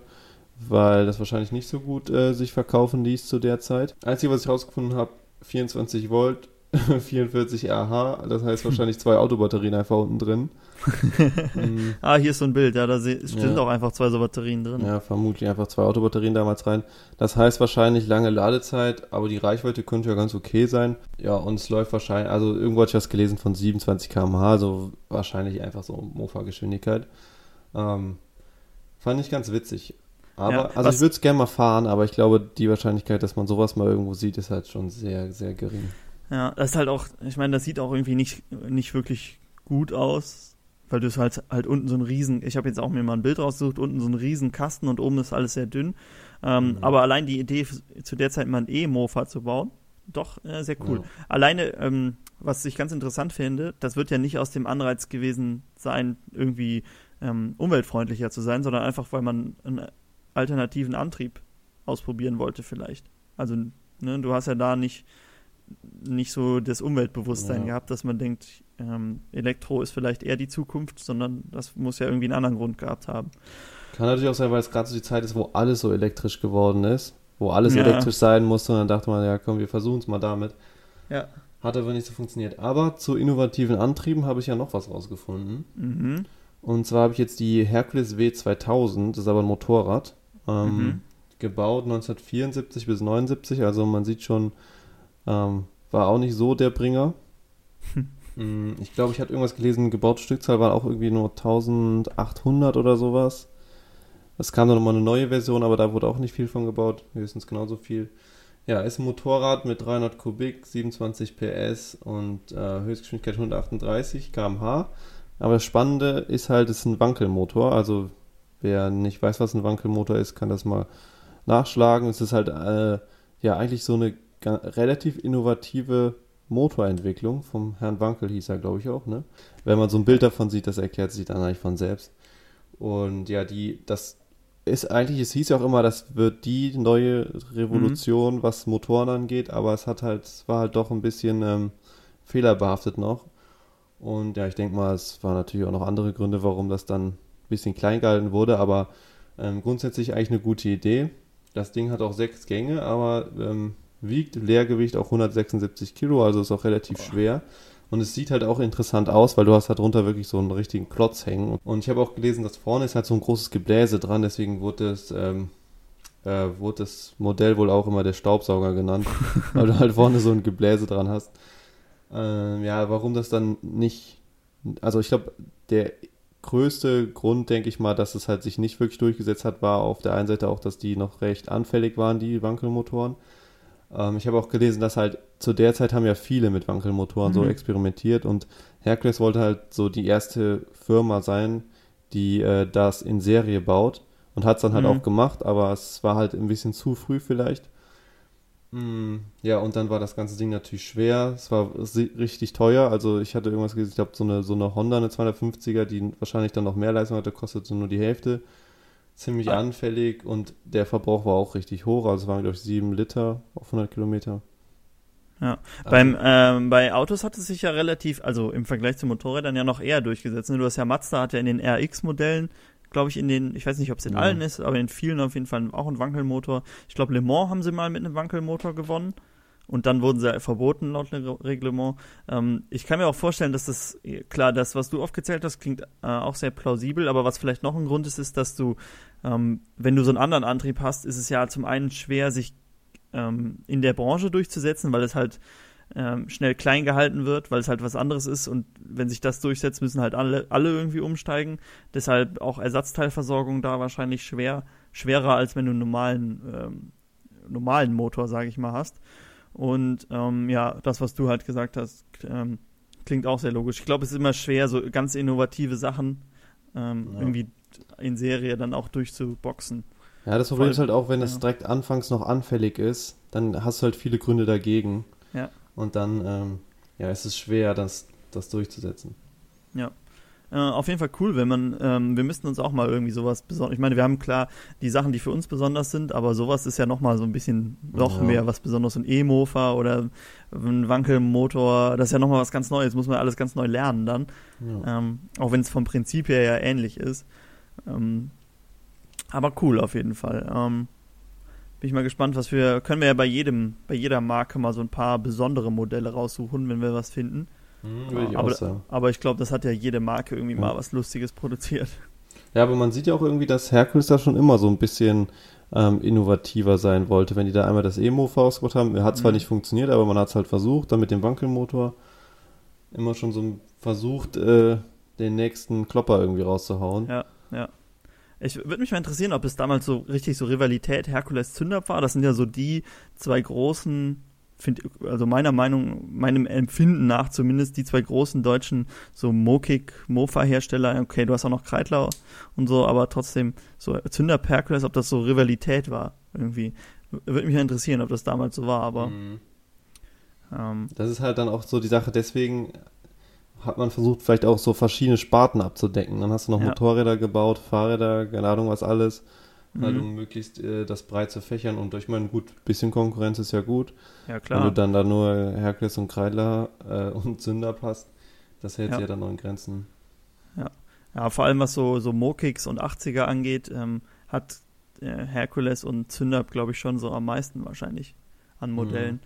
weil das wahrscheinlich nicht so gut äh, sich verkaufen ließ zu der Zeit. Einzige, was ich rausgefunden habe, 24 Volt 44 AH, das heißt wahrscheinlich zwei Autobatterien einfach unten drin. mhm. Ah, hier ist so ein Bild, ja, da sind ja. auch einfach zwei so Batterien drin. Ja, vermutlich einfach zwei Autobatterien damals rein. Das heißt wahrscheinlich lange Ladezeit, aber die Reichweite könnte ja ganz okay sein. Ja, und es läuft wahrscheinlich, also irgendwo hatte ich das gelesen von 27 km/h, also wahrscheinlich einfach so Mofa-Geschwindigkeit. Ähm, fand ich ganz witzig. Aber, ja, also ich würde es gerne mal fahren, aber ich glaube, die Wahrscheinlichkeit, dass man sowas mal irgendwo sieht, ist halt schon sehr, sehr gering. Ja, das ist halt auch, ich meine, das sieht auch irgendwie nicht, nicht wirklich gut aus, weil du es halt, halt unten so ein riesen, ich habe jetzt auch mir mal ein Bild rausgesucht, unten so ein riesen Kasten und oben ist alles sehr dünn. Ähm, mhm. Aber allein die Idee, zu der Zeit mal ein E-Mofa zu bauen, doch äh, sehr cool. Ja. Alleine, ähm, was ich ganz interessant finde, das wird ja nicht aus dem Anreiz gewesen sein, irgendwie ähm, umweltfreundlicher zu sein, sondern einfach, weil man einen alternativen Antrieb ausprobieren wollte vielleicht. Also, ne, du hast ja da nicht nicht so das Umweltbewusstsein ja. gehabt, dass man denkt, ähm, Elektro ist vielleicht eher die Zukunft, sondern das muss ja irgendwie einen anderen Grund gehabt haben. Kann natürlich auch sein, weil es gerade so die Zeit ist, wo alles so elektrisch geworden ist, wo alles ja. elektrisch sein musste und dann dachte man, ja komm, wir versuchen es mal damit. Ja. Hat aber nicht so funktioniert. Aber zu innovativen Antrieben habe ich ja noch was rausgefunden. Mhm. Und zwar habe ich jetzt die Hercules W2000, das ist aber ein Motorrad, ähm, mhm. gebaut 1974 bis 79, also man sieht schon, ähm, war auch nicht so der Bringer. Mm, ich glaube, ich hatte irgendwas gelesen, gebaute Stückzahl war auch irgendwie nur 1800 oder sowas. Es kam dann nochmal eine neue Version, aber da wurde auch nicht viel von gebaut, höchstens genauso viel. Ja, ist ein Motorrad mit 300 Kubik, 27 PS und äh, Höchstgeschwindigkeit 138 km/h. Aber das Spannende ist halt, es ist ein Wankelmotor. Also wer nicht weiß, was ein Wankelmotor ist, kann das mal nachschlagen. Es ist halt äh, ja eigentlich so eine relativ innovative Motorentwicklung vom Herrn Wankel hieß er, glaube ich, auch, ne? Wenn man so ein Bild davon sieht, das erklärt sich dann eigentlich von selbst. Und ja, die, das ist eigentlich, es hieß ja auch immer, das wird die neue Revolution, mhm. was Motoren angeht, aber es hat halt, es war halt doch ein bisschen ähm, fehlerbehaftet noch. Und ja, ich denke mal, es waren natürlich auch noch andere Gründe, warum das dann ein bisschen klein gehalten wurde, aber ähm, grundsätzlich eigentlich eine gute Idee. Das Ding hat auch sechs Gänge, aber ähm, wiegt Leergewicht auch 176 Kilo, also ist auch relativ Boah. schwer. Und es sieht halt auch interessant aus, weil du hast halt drunter wirklich so einen richtigen Klotz hängen. Und ich habe auch gelesen, dass vorne ist halt so ein großes Gebläse dran, deswegen wurde es, ähm, äh, wurde das Modell wohl auch immer der Staubsauger genannt, weil du halt vorne so ein Gebläse dran hast. Ähm, ja, warum das dann nicht, also ich glaube, der größte Grund, denke ich mal, dass es halt sich nicht wirklich durchgesetzt hat, war auf der einen Seite auch, dass die noch recht anfällig waren, die Wankelmotoren. Ähm, ich habe auch gelesen, dass halt zu der Zeit haben ja viele mit Wankelmotoren mhm. so experimentiert und Hercules wollte halt so die erste Firma sein, die äh, das in Serie baut und hat es dann halt mhm. auch gemacht, aber es war halt ein bisschen zu früh vielleicht. Mm, ja, und dann war das ganze Ding natürlich schwer. Es war richtig teuer. Also ich hatte irgendwas gesehen, ich glaube so eine, so eine Honda, eine 250er, die wahrscheinlich dann noch mehr Leistung hatte, kostete nur die Hälfte ziemlich ah. anfällig und der Verbrauch war auch richtig hoch. Also es waren, glaube ich, 7 Liter auf 100 Kilometer. Ja, also. Beim, ähm, bei Autos hat es sich ja relativ, also im Vergleich zu Motorrädern ja noch eher durchgesetzt. Du hast ja Mazda, hat ja in den RX-Modellen, glaube ich, in den, ich weiß nicht, ob es in ja. allen ist, aber in vielen auf jeden Fall auch ein Wankelmotor. Ich glaube, Le Mans haben sie mal mit einem Wankelmotor gewonnen und dann wurden sie verboten laut Reglement. Ähm, ich kann mir auch vorstellen, dass das, klar, das, was du aufgezählt hast, klingt äh, auch sehr plausibel, aber was vielleicht noch ein Grund ist, ist, dass du, ähm, wenn du so einen anderen Antrieb hast, ist es ja zum einen schwer, sich ähm, in der Branche durchzusetzen, weil es halt ähm, schnell klein gehalten wird, weil es halt was anderes ist und wenn sich das durchsetzt, müssen halt alle, alle irgendwie umsteigen. Deshalb auch Ersatzteilversorgung da wahrscheinlich schwer, schwerer als wenn du einen normalen, ähm, normalen Motor, sage ich mal, hast. Und ähm, ja, das, was du halt gesagt hast, ähm, klingt auch sehr logisch. Ich glaube, es ist immer schwer, so ganz innovative Sachen ähm, ja. irgendwie in Serie dann auch durchzuboxen. Ja, das Problem ist halt auch, wenn ja. es direkt anfangs noch anfällig ist, dann hast du halt viele Gründe dagegen. Ja. Und dann, ähm, ja, es ist schwer, das, das durchzusetzen. Ja. Äh, auf jeden Fall cool, wenn man, ähm, wir müssten uns auch mal irgendwie sowas besonders, ich meine, wir haben klar die Sachen, die für uns besonders sind, aber sowas ist ja nochmal so ein bisschen noch ja. mehr was Besonderes. Ein E-Mofa oder ein Wankelmotor, das ist ja nochmal was ganz Neues, muss man alles ganz neu lernen dann. Ja. Ähm, auch wenn es vom Prinzip her ja ähnlich ist. Ähm, aber cool auf jeden Fall. Ähm, bin ich mal gespannt, was wir, können wir ja bei jedem, bei jeder Marke mal so ein paar besondere Modelle raussuchen, wenn wir was finden. Hm, ich aber, aber ich glaube, das hat ja jede Marke irgendwie Ja. mal was Lustiges produziert. Ja, aber man sieht ja auch irgendwie, dass Hercules da schon immer so ein bisschen ähm, innovativer sein wollte. Wenn die da einmal das E-Mofa ausgebaut haben, hat zwar Mhm. nicht funktioniert, aber man hat es halt versucht, dann mit dem Wankelmotor immer schon so versucht, äh, den nächsten Klopper irgendwie rauszuhauen. Ja, ja. Ich würde mich mal interessieren, ob es damals so richtig so Rivalität Herkules-Zündab war. Das sind ja so die zwei großen, find, also meiner Meinung, meinem Empfinden nach zumindest, die zwei großen deutschen so Mokik, Mofa-Hersteller. Okay, du hast auch noch Kreidler und so, aber trotzdem so Zündab Herkules, ob das so Rivalität war irgendwie. Würde mich mal interessieren, ob das damals so war, aber Mhm. ähm, Das ist halt dann auch so die Sache, deswegen hat man versucht, vielleicht auch so verschiedene Sparten abzudecken. Dann hast du noch Ja. Motorräder gebaut, Fahrräder, keine Ahnung was alles. Halt, Mhm. um möglichst äh, das breit zu fächern. Und ich meine, gut, bisschen Konkurrenz ist ja gut. ja Wenn du klar. dann da nur Herkules und Kreidler äh, und Sünder hast, das hält Ja. sich ja dann noch in Grenzen. Ja, vor allem was so, so Mokiks und 80er angeht, ähm, hat äh, Herkules und Zündab, glaube ich, schon so am meisten wahrscheinlich an Modellen.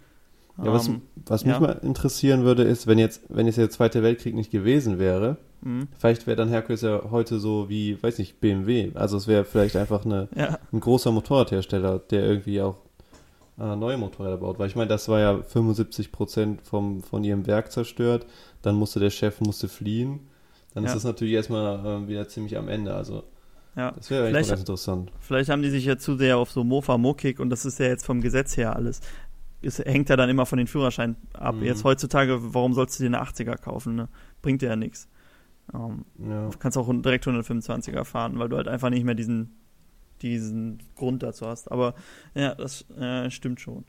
Mhm. Ja, was, Ähm, was mich ja. mal interessieren würde, ist, wenn jetzt, wenn jetzt der Zweite Weltkrieg nicht gewesen wäre, mh. vielleicht wäre dann Herkules ja heute so wie, weiß nicht, BMW. Also es wäre vielleicht einfach eine, ja, ein großer Motorradhersteller, der irgendwie auch äh, neue Motorräder baut. Weil ich meine, das war ja 75 Prozent vom, von ihrem Werk zerstört. Dann musste der Chef musste fliehen. Dann Ja. ist das natürlich erstmal äh, wieder ziemlich am Ende. Also ja. das wäre eigentlich ganz interessant. Vielleicht haben die sich ja zu sehr auf so Mofa, Mokik und das ist ja jetzt vom Gesetz her alles. Es hängt ja dann immer von den Führerscheinen ab. Mhm. Jetzt heutzutage, warum sollst du dir eine 80er kaufen? Ne? Bringt dir ja nichts. Ähm, Ja. du kannst auch direkt 125er fahren, weil du halt einfach nicht mehr diesen, diesen Grund dazu hast. Aber ja, das äh, stimmt schon.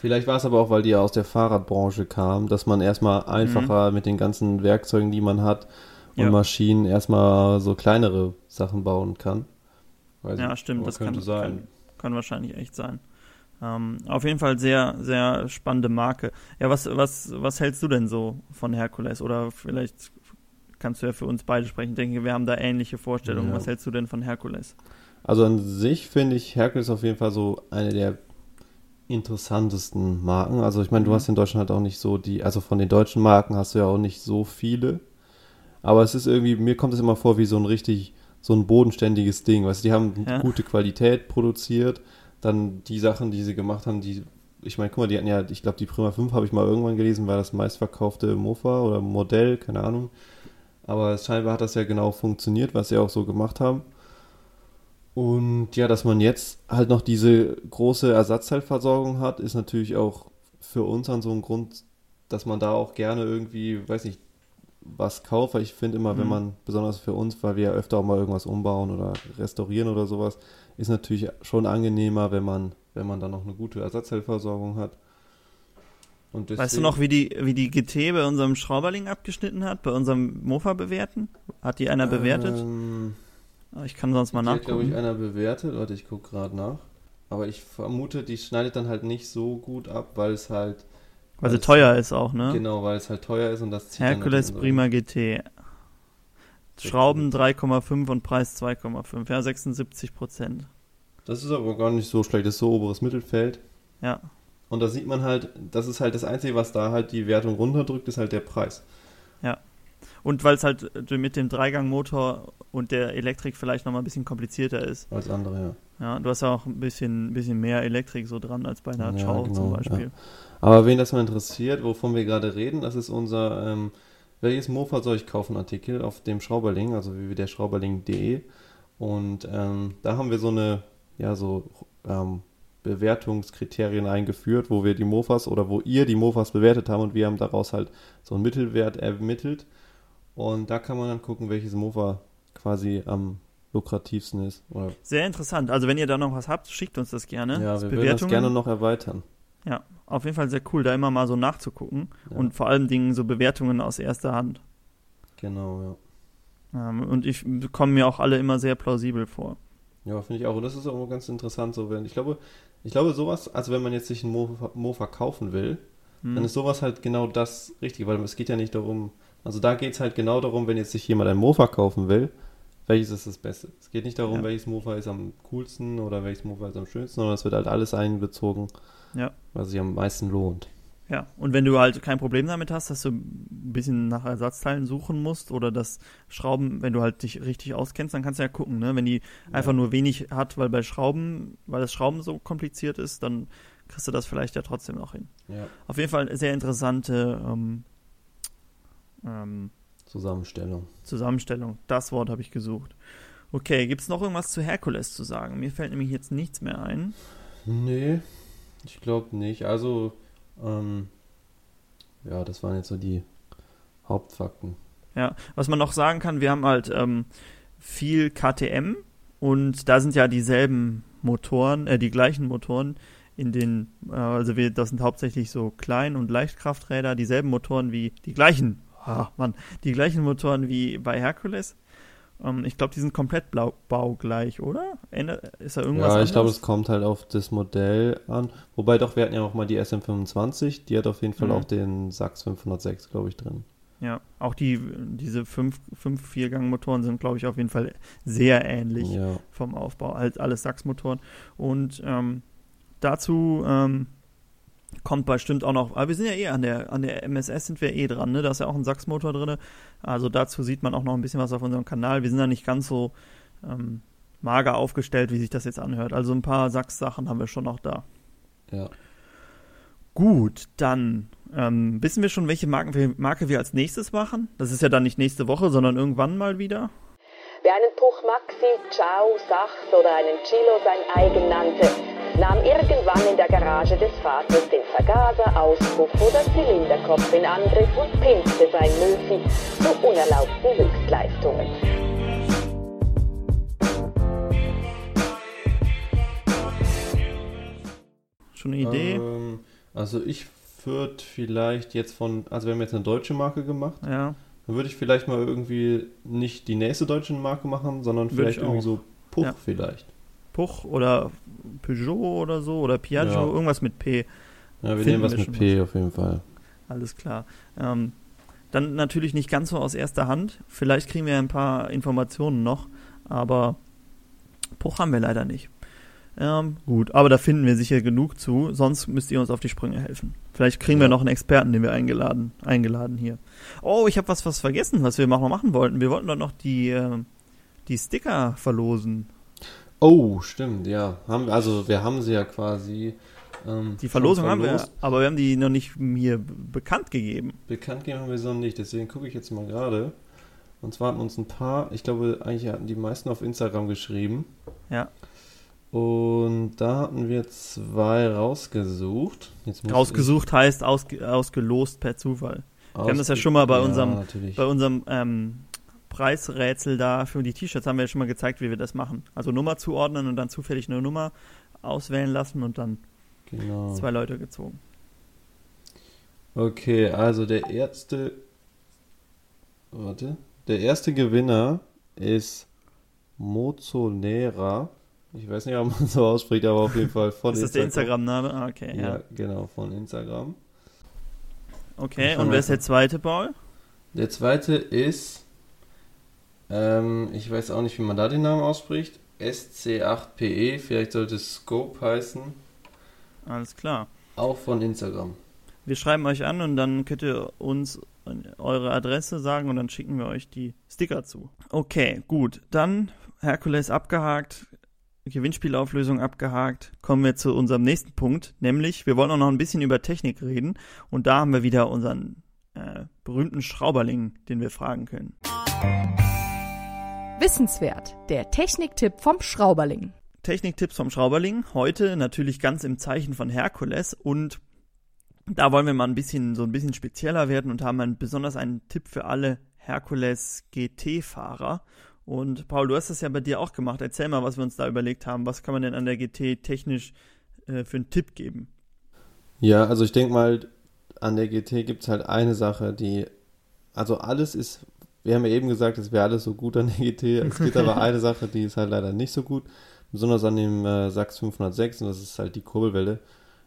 Vielleicht war es aber auch, weil die ja aus der Fahrradbranche kam, dass man erstmal einfacher mit den ganzen Werkzeugen, die man hat und Ja. Maschinen erstmal so kleinere Sachen bauen kann. Weiß Ja, stimmt, das könnte kann, sein. Kann, kann wahrscheinlich echt sein. Ähm, auf jeden Fall sehr, sehr spannende Marke. Ja, was, was, was hältst du denn so von Herkules? Oder vielleicht kannst du ja für uns beide sprechen. Ich denke, wir haben da ähnliche Vorstellungen. Ja. Was hältst du denn von Herkules? Also an sich finde ich Hercules auf jeden Fall so eine der interessantesten Marken. Also ich meine, du Mhm. hast in Deutschland halt auch nicht so die, also von den deutschen Marken hast du ja auch nicht so viele. Aber es ist irgendwie, mir kommt es immer vor wie so ein richtig, so ein bodenständiges Ding. Weißt du, die haben Ja. gute Qualität produziert. Dann die Sachen, die sie gemacht haben, die, ich meine, guck mal, die hatten ja, ich glaube, die Prima 5 habe ich mal irgendwann gelesen, war das meistverkaufte Mofa oder Modell, keine Ahnung. Aber scheinbar hat das ja genau funktioniert, was sie auch so gemacht haben. Und ja, dass man jetzt halt noch diese große Ersatzteilversorgung hat, ist natürlich auch für uns dann so ein Grund, dass man da auch gerne irgendwie, weiß nicht, was kauft. Weil ich finde immer, wenn Mhm. man, besonders für uns, weil wir ja öfter auch mal irgendwas umbauen oder restaurieren oder sowas, ist natürlich schon angenehmer, wenn man, wenn man dann noch eine gute Ersatzteilversorgung hat. Weißt du noch, wie die, wie die GT bei unserem Schrauberling abgeschnitten hat? Bei unserem Mofa bewerten? Hat die einer bewertet? Ähm, ich kann sonst mal Die hat, glaube ich, nachgucken. einer bewertet. Warte, ich gucke gerade nach. Aber ich vermute, die schneidet dann halt nicht so gut ab, weil es halt. Weil sie teuer ist auch, ne? Genau, weil es halt teuer ist und das zieht dann Hercules natürlich Prima GT. Schrauben 3,5 und Preis 2,5. Ja, 76 Prozent. Das ist aber gar nicht so schlecht. Das ist so oberes Mittelfeld. Ja, Und da sieht man halt, das ist halt das Einzige, was da halt die Wertung runterdrückt, ist halt der Preis. Und weil es halt äh, mit dem Dreigangmotor und der Elektrik vielleicht nochmal ein bisschen komplizierter ist. Als andere, ja. Ja, du hast ja auch ein bisschen, bisschen mehr Elektrik so dran als bei einer Ja, Chow genau, zum Beispiel. Aber wen das mal interessiert, wovon wir gerade reden, das ist unser ähm, Welches Mofa soll ich kaufen? Artikel auf dem Schrauberling, also www.derschrauberling.de. Und ähm, da haben wir so eine, ja, so ähm, Bewertungskriterien eingeführt, wo wir die Mofas oder wo ihr die Mofas bewertet haben und wir haben daraus halt so einen Mittelwert ermittelt. Und da kann man dann gucken, welches Mofa quasi am lukrativsten ist. Oder, Sehr interessant. Also wenn ihr da noch was habt, schickt uns das gerne. ja, Das wir würden das gerne noch erweitern. Ja, auf jeden Fall sehr cool, da immer mal so nachzugucken. Ja. Und vor allen Dingen so Bewertungen aus erster Hand. Genau, ja. Ähm, und ich kommen mir auch alle immer sehr plausibel vor. Ja, finde ich auch. Und das ist auch immer ganz interessant, so wenn, ich glaube, ich glaube sowas, also wenn man jetzt sich einen Mofa, Mofa kaufen will, Hm. dann ist sowas halt genau das Richtige, weil es geht ja nicht darum, also da geht es halt genau darum, wenn jetzt sich jemand ein Mofa kaufen will, welches ist das Beste. Es geht nicht darum, Ja. welches Mofa ist am coolsten oder welches Mofa ist am schönsten, sondern es wird halt alles einbezogen, Ja. was sich am meisten lohnt. Ja, und wenn du halt kein Problem damit hast, dass du ein bisschen nach Ersatzteilen suchen musst oder das Schrauben, wenn du halt dich richtig auskennst, dann kannst du ja gucken, ne? Wenn die einfach nur wenig hat, weil bei Schrauben, weil das Schrauben so kompliziert ist, dann kriegst du das vielleicht ja trotzdem noch hin. Ja. Auf jeden Fall eine sehr interessante ähm, ähm, Zusammenstellung. Zusammenstellung. Das Wort habe ich gesucht. Okay, gibt es noch irgendwas zu Herkules zu sagen? Mir fällt nämlich jetzt nichts mehr ein. Nee, ich glaube nicht. Also, ähm, ja, das waren jetzt so die Hauptfakten. Ja, was man noch sagen kann, wir haben halt ähm, viel KTM und da sind ja dieselben Motoren, äh, die gleichen Motoren in den, äh, also wir, das sind hauptsächlich so Klein- und Leichtkrafträder, dieselben Motoren wie, die gleichen, ah, Mann, die gleichen Motoren wie bei Hercules. Ähm, ich glaube, die sind komplett blau, baugleich, oder? Ist da irgendwas Ja, ich glaube, es kommt halt auf das Modell an. Wobei doch, wir hatten ja auch mal die SM25, die hat auf jeden Fall Mhm. auch den Sachs 506, glaube ich, drin. Ja, auch die, diese fünf, fünf Viergang-Motoren sind, glaube ich, auf jeden Fall sehr ähnlich. Ja, vom Aufbau, halt alles Sachsmotoren. Und ähm, dazu ähm, kommt bestimmt auch noch, aber wir sind ja eh an der, an der MSS sind wir eh dran, ne? Da ist ja auch ein Sachsmotor drin. Also dazu sieht man auch noch ein bisschen was auf unserem Kanal. Wir sind da nicht ganz so ähm, mager aufgestellt, wie sich das jetzt anhört. Also ein paar Sachs-Sachen haben wir schon noch da. ja. Gut, dann ähm, wissen wir schon, welche Marken wir, Marke wir als nächstes machen. Das ist ja dann nicht nächste Woche, sondern irgendwann mal wieder. Wer einen Puch Maxi, Ciao, Sachs oder einen Chilo sein eigen nannte, nahm irgendwann in der Garage des Vaters den Vergaser, Auspuff oder Zylinderkopf in Angriff und pimpte sein Möfi zu unerlaubten Höchstleistungen. Schon eine Idee? Ähm, also ich würde vielleicht jetzt von, also wir haben jetzt eine deutsche Marke gemacht, ja. dann würde ich vielleicht mal irgendwie nicht die nächste deutsche Marke machen, sondern vielleicht ich irgendwie auch. so Puch Ja. vielleicht. Puch oder Peugeot oder so oder Piaggio, Ja. irgendwas mit P. Ja, wir Finden nehmen was wir mit P auf jeden Fall. Alles klar. Ähm, dann natürlich nicht ganz so aus erster Hand. Vielleicht kriegen wir ein paar Informationen noch, aber Puch haben wir leider nicht. Ähm, gut, aber da finden wir sicher genug zu, sonst müsst ihr uns auf die Sprünge helfen. Vielleicht kriegen wir Ja. noch einen Experten, den wir eingeladen, eingeladen hier. Oh, ich habe was, was vergessen, was wir noch machen wollten. Wir wollten doch noch die, ähm, die Sticker verlosen. Oh, stimmt, ja. Haben, also wir haben sie ja quasi. Ähm, Die Verlosung haben wir, aber wir haben die noch nicht mir bekannt gegeben. Bekannt geben haben wir sie noch nicht, deswegen gucke ich jetzt mal gerade. Und zwar hatten uns ein paar, ich glaube, eigentlich hatten die meisten auf Instagram geschrieben. Ja. Und da hatten wir zwei rausgesucht. Rausgesucht heißt ausge, ausgelost per Zufall. ich haben das ja schon mal bei unserem- Natürlich. Bei unserem ähm, Preisrätsel da für die T-Shirts haben wir ja schon mal gezeigt, wie wir das machen. Also Nummer zuordnen und dann zufällig eine Nummer auswählen lassen und dann Genau. zwei Leute gezogen. Okay, also der erste. Warte. Der erste Gewinner ist Mozonera. Ich weiß nicht, ob man so ausspricht, aber auf jeden Fall von ist das der Instagram-Name? Ah, okay, ja. Ja, genau, von Instagram. Okay, und wer ist der zweite, Paul? Der zweite ist, ähm, ich weiß auch nicht, wie man da den Namen ausspricht. SC8PE, E, vielleicht sollte es Scope heißen. Alles klar. Auch von Instagram. Wir schreiben euch an und dann könnt ihr uns eure Adresse sagen und dann schicken wir euch die Sticker zu. Okay, gut. Dann Herkules abgehakt, Gewinnspielauflösung abgehakt. Kommen wir zu unserem nächsten Punkt, nämlich wir wollen auch noch ein bisschen über Technik reden und da haben wir wieder unseren äh, berühmten Schrauberling, den wir fragen können. Wissenswert. Der Techniktipp vom Schrauberling. Techniktipps vom Schrauberling. Heute natürlich ganz im Zeichen von Herkules und da wollen wir mal ein bisschen so ein bisschen spezieller werden und haben einen, besonders einen Tipp für alle Herkules GT-Fahrer. Und Paul, du hast das ja bei dir auch gemacht. Erzähl mal, was wir uns da überlegt haben. Was kann man denn an der GT technisch äh, für einen Tipp geben? Ja, also ich denke mal, an der GT gibt es halt eine Sache, die, also alles ist, wir haben ja eben gesagt, es wäre alles so gut an der GT. Es gibt aber eine Sache, die ist halt leider nicht so gut, besonders an dem äh, Sachs 506 und das ist halt die Kurbelwelle.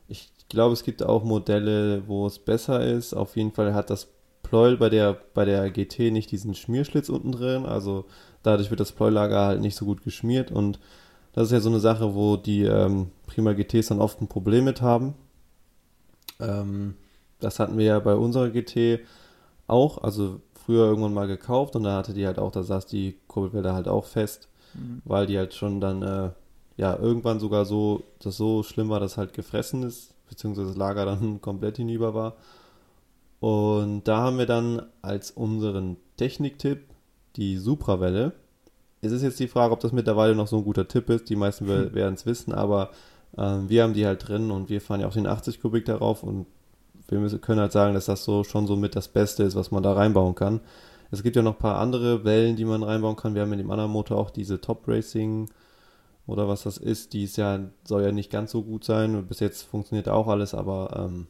Ich glaube, es gibt auch Modelle, wo es besser ist. Auf jeden Fall hat das Pleuel bei der, bei der GT nicht diesen Schmierschlitz unten drin, also dadurch wird das Pleulager halt nicht so gut geschmiert und das ist ja so eine Sache, wo die ähm, Prima GTs dann oft ein Problem mit haben. Ähm, das hatten wir ja bei unserer GT auch, also früher irgendwann mal gekauft und da hatte die halt auch, da saß die Kurbelwelle halt auch fest, mhm. weil die halt schon dann, äh, ja, irgendwann sogar so, das so schlimm war, dass halt gefressen ist, beziehungsweise das Lager dann komplett hinüber war. Und da haben wir dann als unseren Techniktipp die Suprawelle. Es ist jetzt die Frage, ob das mittlerweile noch so ein guter Tipp ist. Die meisten werden es wissen, aber ähm, wir haben die halt drin und wir fahren ja auch den 80 Kubik darauf und wir können halt sagen, dass das so schon so mit das Beste ist, was man da reinbauen kann. Es gibt ja noch ein paar andere Wellen, die man reinbauen kann. Wir haben in dem anderen Motor auch diese Top Racing oder was das ist. Die ist ja, soll ja nicht ganz so gut sein. Bis jetzt funktioniert auch alles, aber ähm,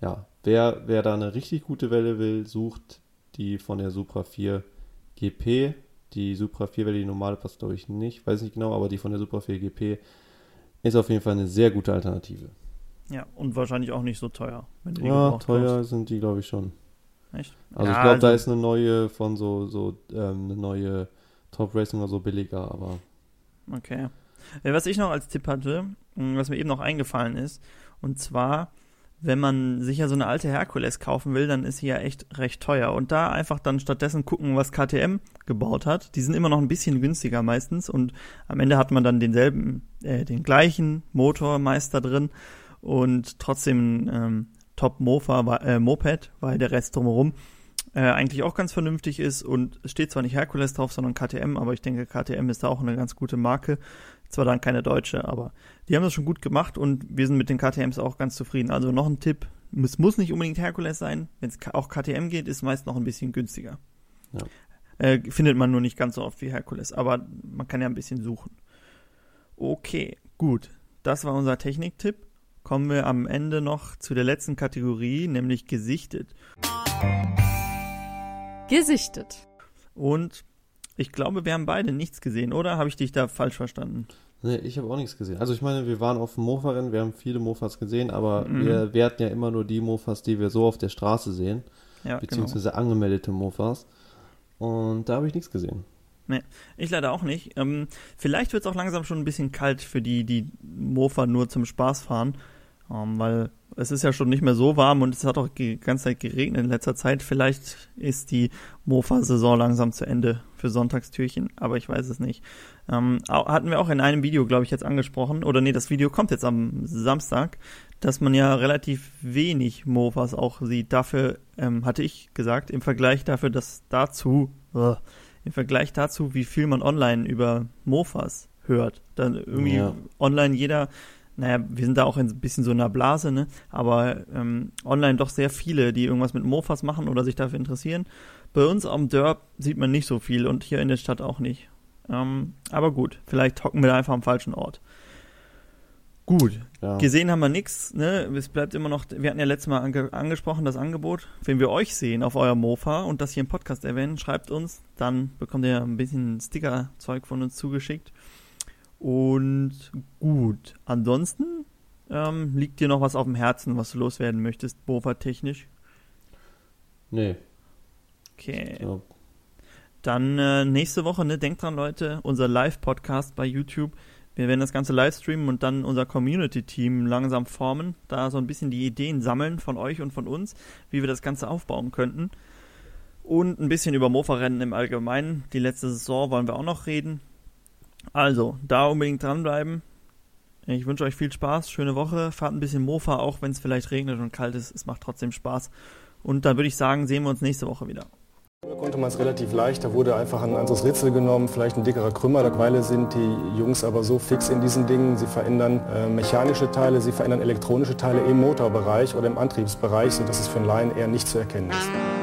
ja, wer, wer da eine richtig gute Welle will, sucht die von der Supra 4 GP. Die Supra 4 Welle, die normale passt glaube ich nicht, weiß nicht genau, aber die von der Supra 4 GP ist auf jeden Fall eine sehr gute Alternative. Ja, und wahrscheinlich auch nicht so teuer. ja, teuer kaufst. sind die, glaube ich, schon. Echt? Also ja, ich glaube, also da ist eine neue von so, so ähm, eine neue Top Racing oder so billiger, aber. Okay. Was ich noch als Tipp hatte, was mir eben noch eingefallen ist, und zwar wenn man sich ja so eine alte Herkules kaufen will, dann ist sie ja echt recht teuer. Und da einfach dann stattdessen gucken, was KTM gebaut hat. Die sind immer noch ein bisschen günstiger meistens und am Ende hat man dann denselben, äh, den gleichen Motormeister drin und trotzdem ähm, Top Mofa, äh, Moped, weil der Rest drumherum äh, eigentlich auch ganz vernünftig ist und es steht zwar nicht Herkules drauf, sondern KTM, aber ich denke, KTM ist da auch eine ganz gute Marke. Zwar dann keine deutsche, aber die haben das schon gut gemacht und wir sind mit den KTMs auch ganz zufrieden. Also noch ein Tipp, es muss nicht unbedingt Herkules sein. Wenn es auch KTM geht, ist meist noch ein bisschen günstiger. Ja. Äh, findet man nur nicht ganz so oft wie Herkules, aber man kann ja ein bisschen suchen. Okay, gut. Das war unser Techniktipp. Kommen wir am Ende noch zu der letzten Kategorie, nämlich gesichtet. Gesichtet. Und ich glaube, wir haben beide nichts gesehen, oder? Habe ich dich da falsch verstanden? Nee, ich habe auch nichts gesehen. Also ich meine, wir waren auf dem Mofa-Rennen, wir haben viele Mofas gesehen, aber mhm. wir werten ja immer nur die Mofas, die wir so auf der Straße sehen. Ja, genau. beziehungsweise genau. angemeldete Mofas. Und da habe ich nichts gesehen. Nee, ich leider auch nicht. Ähm, vielleicht wird es auch langsam schon ein bisschen kalt für die, die Mofa nur zum Spaß fahren. Ähm, weil es ist ja schon nicht mehr so warm und es hat auch die ganze Zeit geregnet in letzter Zeit. Vielleicht ist die Mofa-Saison langsam zu Ende für Sonntagstürchen, aber ich weiß es nicht. Ähm, hatten wir auch in einem Video, glaube ich, jetzt angesprochen, oder nee, das Video kommt jetzt am Samstag, dass man ja relativ wenig Mofas auch sieht. Dafür ähm, hatte ich gesagt, im Vergleich dafür, dass dazu, uh, im Vergleich dazu, wie viel man online über Mofas hört. Dann irgendwie ja. online jeder naja, wir sind da auch ein bisschen so in einer Blase, ne? Aber ähm, online doch sehr viele, die irgendwas mit Mofas machen oder sich dafür interessieren. Bei uns am Derb sieht man nicht so viel und hier in der Stadt auch nicht. Ähm, aber gut, vielleicht hocken wir da einfach am falschen Ort. Gut, ja. gesehen haben wir nichts. Ne? Es bleibt immer noch, wir hatten ja letztes Mal ange angesprochen, das Angebot. Wenn wir euch sehen auf eurem Mofa und das hier im Podcast erwähnen, schreibt uns, dann bekommt ihr ein bisschen Sticker-Zeug von uns zugeschickt. Und gut, ansonsten ähm, liegt dir noch was auf dem Herzen, was du loswerden möchtest, Bofa-technisch? Nee. Okay. So. Dann äh, nächste Woche, ne, denkt dran, Leute, unser Live-Podcast bei YouTube. Wir werden das Ganze live streamen und dann unser Community-Team langsam formen, da so ein bisschen die Ideen sammeln von euch und von uns, wie wir das Ganze aufbauen könnten. Und ein bisschen über Mofa-Rennen im Allgemeinen. Die letzte Saison wollen wir auch noch reden. Also, da unbedingt dranbleiben. Ich wünsche euch viel Spaß, schöne Woche, fahrt ein bisschen Mofa, auch wenn es vielleicht regnet und kalt ist. Es macht trotzdem Spaß. Und dann würde ich sagen, sehen wir uns nächste Woche wieder. Da konnte man es relativ leicht, da wurde einfach ein anderes Ritzel genommen, vielleicht ein dickerer Krümmer. Mittlerweile sind die Jungs aber so fix in diesen Dingen, sie verändern äh, mechanische Teile, sie verändern elektronische Teile im Motorbereich oder im Antriebsbereich, sodass es für einen Laien eher nicht zu erkennen ist.